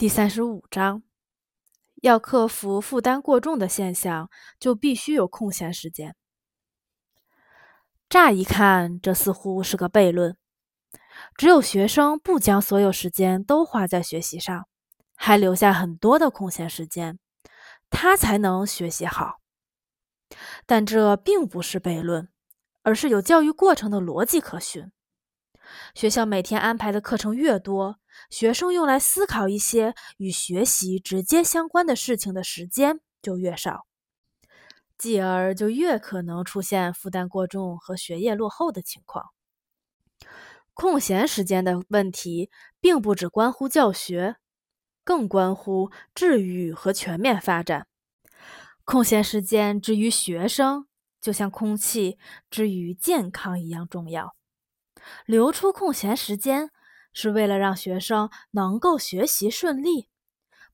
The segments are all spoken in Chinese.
第三十五章，要克服负担过重的现象，就必须有空闲时间。乍一看，这似乎是个悖论。只有学生不将所有时间都花在学习上，还留下很多的空闲时间，他才能学习好。但这并不是悖论，而是有教育过程的逻辑可循。学校每天安排的课程越多，学生用来思考一些与学习直接相关的事情的时间就越少，继而就越可能出现负担过重和学业落后的情况。空闲时间的问题，并不只关乎教学，更关乎治愈和全面发展。空闲时间之于学生，就像空气之于健康一样重要。留出空闲时间，是为了让学生能够学习顺利，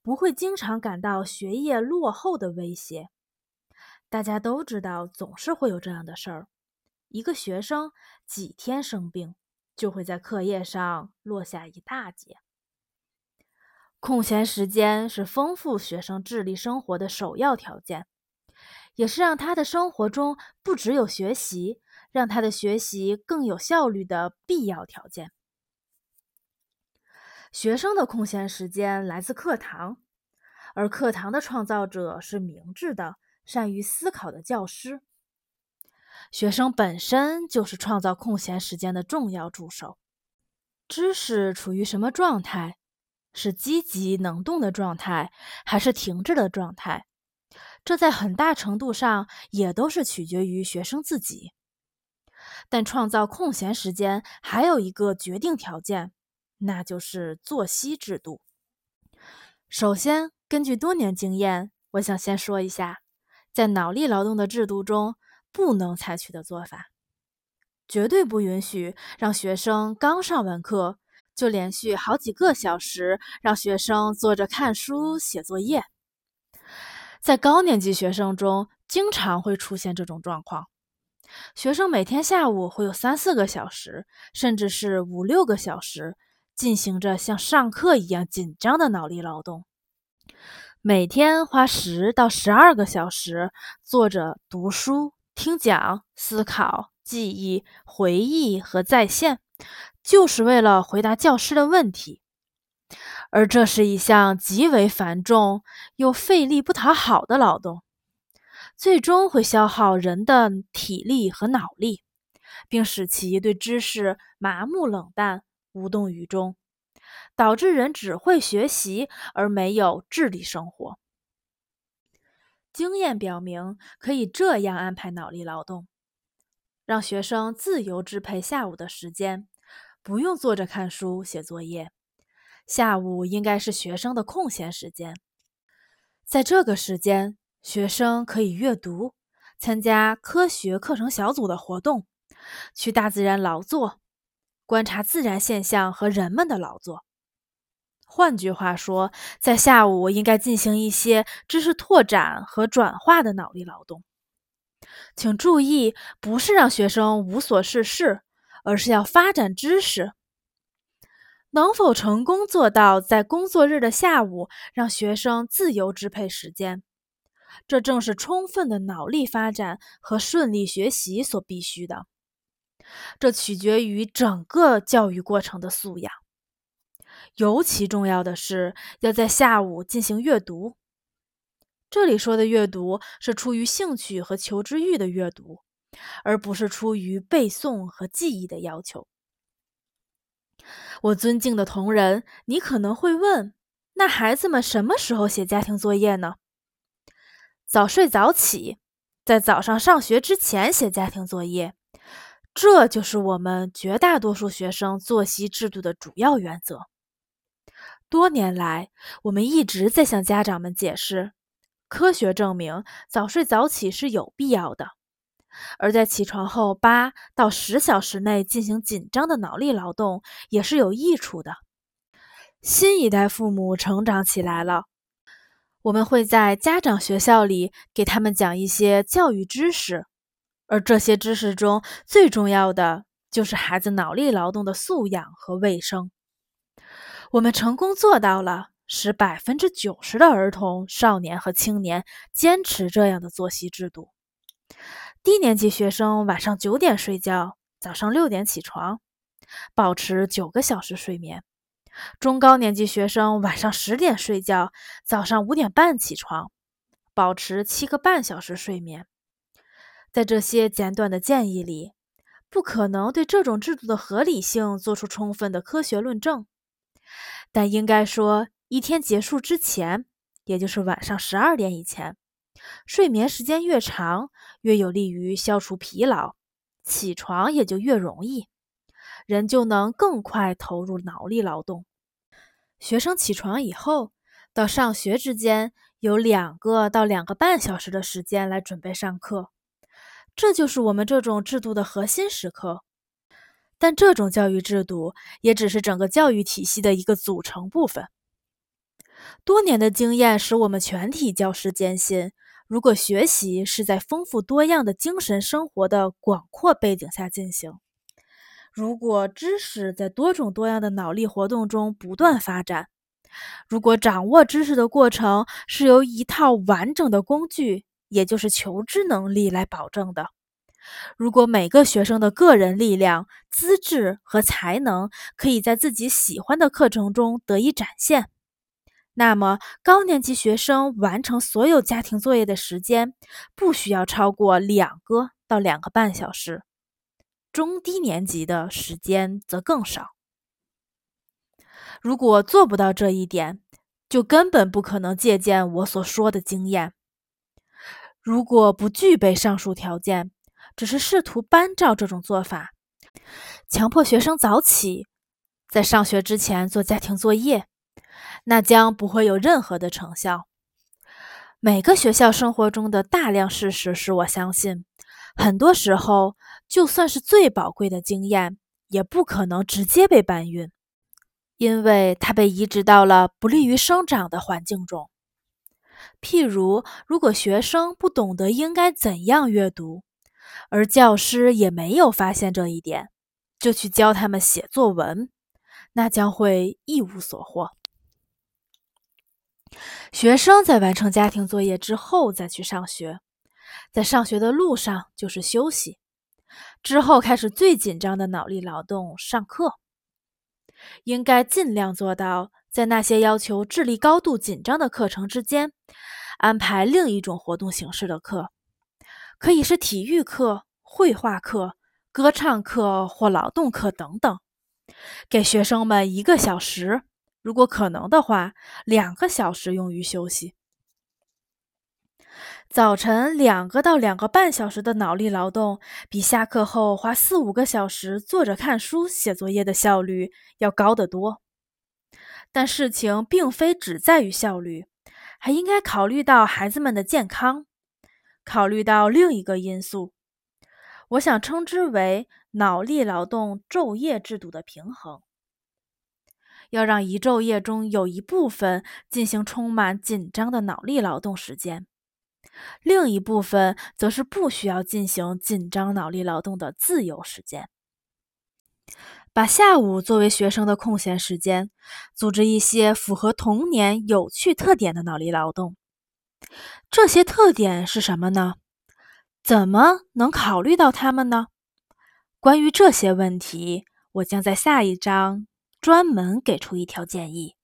不会经常感到学业落后的威胁。大家都知道，总是会有这样的事儿：一个学生几天生病，就会在课业上落下一大截。空闲时间是丰富学生智力生活的首要条件，也是让他的生活中不只有学习。让他的学习更有效率的必要条件。学生的空闲时间来自课堂，而课堂的创造者是明智的、善于思考的教师。学生本身就是创造空闲时间的重要助手。知识处于什么状态？是积极能动的状态，还是停滞的状态？这在很大程度上也都是取决于学生自己。但创造空闲时间还有一个决定条件，那就是作息制度。首先，根据多年经验，我想先说一下，在脑力劳动的制度中不能采取的做法：绝对不允许让学生刚上完课就连续好几个小时让学生坐着看书写作业。在高年级学生中，经常会出现这种状况。学生每天下午会有三四个小时，甚至是五六个小时，进行着像上课一样紧张的脑力劳动。每天花十到十二个小时坐着读书、听讲、思考、记忆、回忆和在线，就是为了回答教师的问题。而这是一项极为繁重又费力不讨好的劳动。最终会消耗人的体力和脑力，并使其对知识麻木冷淡、无动于衷，导致人只会学习而没有智力生活。经验表明，可以这样安排脑力劳动：让学生自由支配下午的时间，不用坐着看书写作业。下午应该是学生的空闲时间，在这个时间。学生可以阅读、参加科学课程小组的活动、去大自然劳作、观察自然现象和人们的劳作。换句话说，在下午应该进行一些知识拓展和转化的脑力劳动。请注意，不是让学生无所事事，而是要发展知识。能否成功做到在工作日的下午让学生自由支配时间？这正是充分的脑力发展和顺利学习所必须的。这取决于整个教育过程的素养。尤其重要的是，要在下午进行阅读。这里说的阅读是出于兴趣和求知欲的阅读，而不是出于背诵和记忆的要求。我尊敬的同仁，你可能会问：那孩子们什么时候写家庭作业呢？早睡早起，在早上上学之前写家庭作业，这就是我们绝大多数学生作息制度的主要原则。多年来，我们一直在向家长们解释，科学证明早睡早起是有必要的，而在起床后八到十小时内进行紧张的脑力劳动也是有益处的。新一代父母成长起来了。我们会在家长学校里给他们讲一些教育知识，而这些知识中最重要的就是孩子脑力劳动的素养和卫生。我们成功做到了，使百分之九十的儿童、少年和青年坚持这样的作息制度。低年级学生晚上九点睡觉，早上六点起床，保持九个小时睡眠；中高年级学生晚上十点睡觉，早上五点半起床，保持七个半小时睡眠。在这些简短的建议里，不可能对这种制度的合理性做出充分的科学论证，但应该说，一天结束之前，也就是晚上十二点以前，睡眠时间越长，越有利于消除疲劳，起床也就越容易，人就能更快投入脑力劳动。学生起床以后到上学之间，有两个到两个半小时的时间来准备上课。这就是我们这种制度的核心时刻，但这种教育制度也只是整个教育体系的一个组成部分。多年的经验使我们全体教师坚信，如果学习是在丰富多样的精神生活的广阔背景下进行，如果知识在多种多样的脑力活动中不断发展，如果掌握知识的过程是由一套完整的工具。也就是求知能力来保证的。如果每个学生的个人力量、资质和才能可以在自己喜欢的课程中得以展现，那么高年级学生完成所有家庭作业的时间不需要超过两个到两个半小时，中低年级的时间则更少。如果做不到这一点，就根本不可能借鉴我所说的经验。如果不具备上述条件，只是试图搬照这种做法，强迫学生早起，在上学之前做家庭作业，那将不会有任何的成效。每个学校生活中的大量事实使我相信，很多时候，就算是最宝贵的经验，也不可能直接被搬运，因为它被移植到了不利于生长的环境中。譬如，如果学生不懂得应该怎样阅读，而教师也没有发现这一点，就去教他们写作文，那将会一无所获。学生在完成家庭作业之后再去上学，在上学的路上就是休息，之后开始最紧张的脑力劳动——上课。应该尽量做到。在那些要求智力高度紧张的课程之间，安排另一种活动形式的课，可以是体育课、绘画课、歌唱课或劳动课等等。给学生们一个小时，如果可能的话，两个小时用于休息。早晨两个到两个半小时的脑力劳动，比下课后花四五个小时坐着看书、写作业的效率要高得多。但事情并非只在于效率，还应该考虑到孩子们的健康，考虑到另一个因素，我想称之为脑力劳动昼夜制度的平衡。要让一昼夜中有一部分进行充满紧张的脑力劳动时间，另一部分则是不需要进行紧张脑力劳动的自由时间。把下午作为学生的空闲时间，组织一些符合童年有趣特点的脑力劳动。这些特点是什么呢？怎么能考虑到它们呢？关于这些问题，我将在下一章专门给出一条建议。